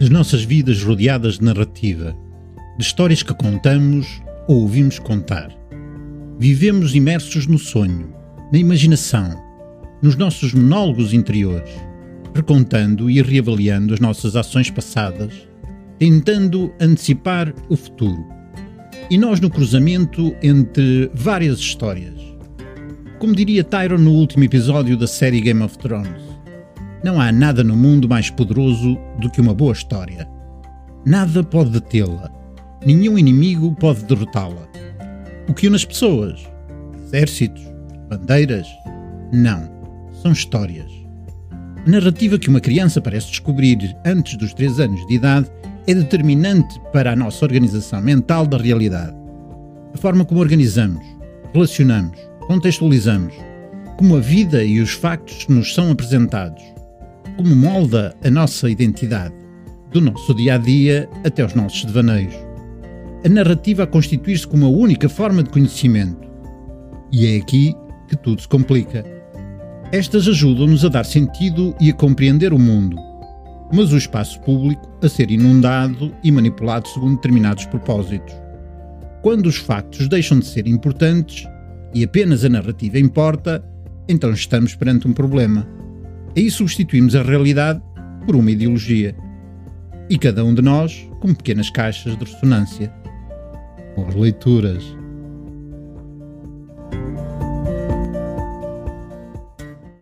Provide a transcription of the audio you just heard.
As nossas vidas rodeadas de narrativa, de histórias que contamos ou ouvimos contar. Vivemos imersos no sonho, na imaginação, nos nossos monólogos interiores, recontando e reavaliando as nossas ações passadas, tentando antecipar o futuro. E nós no cruzamento entre várias histórias. Como diria Tyron no último episódio da série Game of Thrones, não há nada no mundo mais poderoso do que uma boa história. Nada pode detê-la. Nenhum inimigo pode derrotá-la. O que une as pessoas? Exércitos? Bandeiras? Não. São histórias. A narrativa que uma criança parece descobrir antes dos 3 anos de idade é determinante para a nossa organização mental da realidade. A forma como organizamos, relacionamos, contextualizamos, como a vida e os factos nos são apresentados, como molda a nossa identidade, do nosso dia a dia até os nossos devaneios. A narrativa a constituir-se como a única forma de conhecimento. E é aqui que tudo se complica. Estas ajudam-nos a dar sentido e a compreender o mundo, mas o espaço público a ser inundado e manipulado segundo determinados propósitos. Quando os factos deixam de ser importantes e apenas a narrativa importa, então estamos perante um problema. Aí substituímos a realidade por uma ideologia. E cada um de nós com pequenas caixas de ressonância. Boas leituras!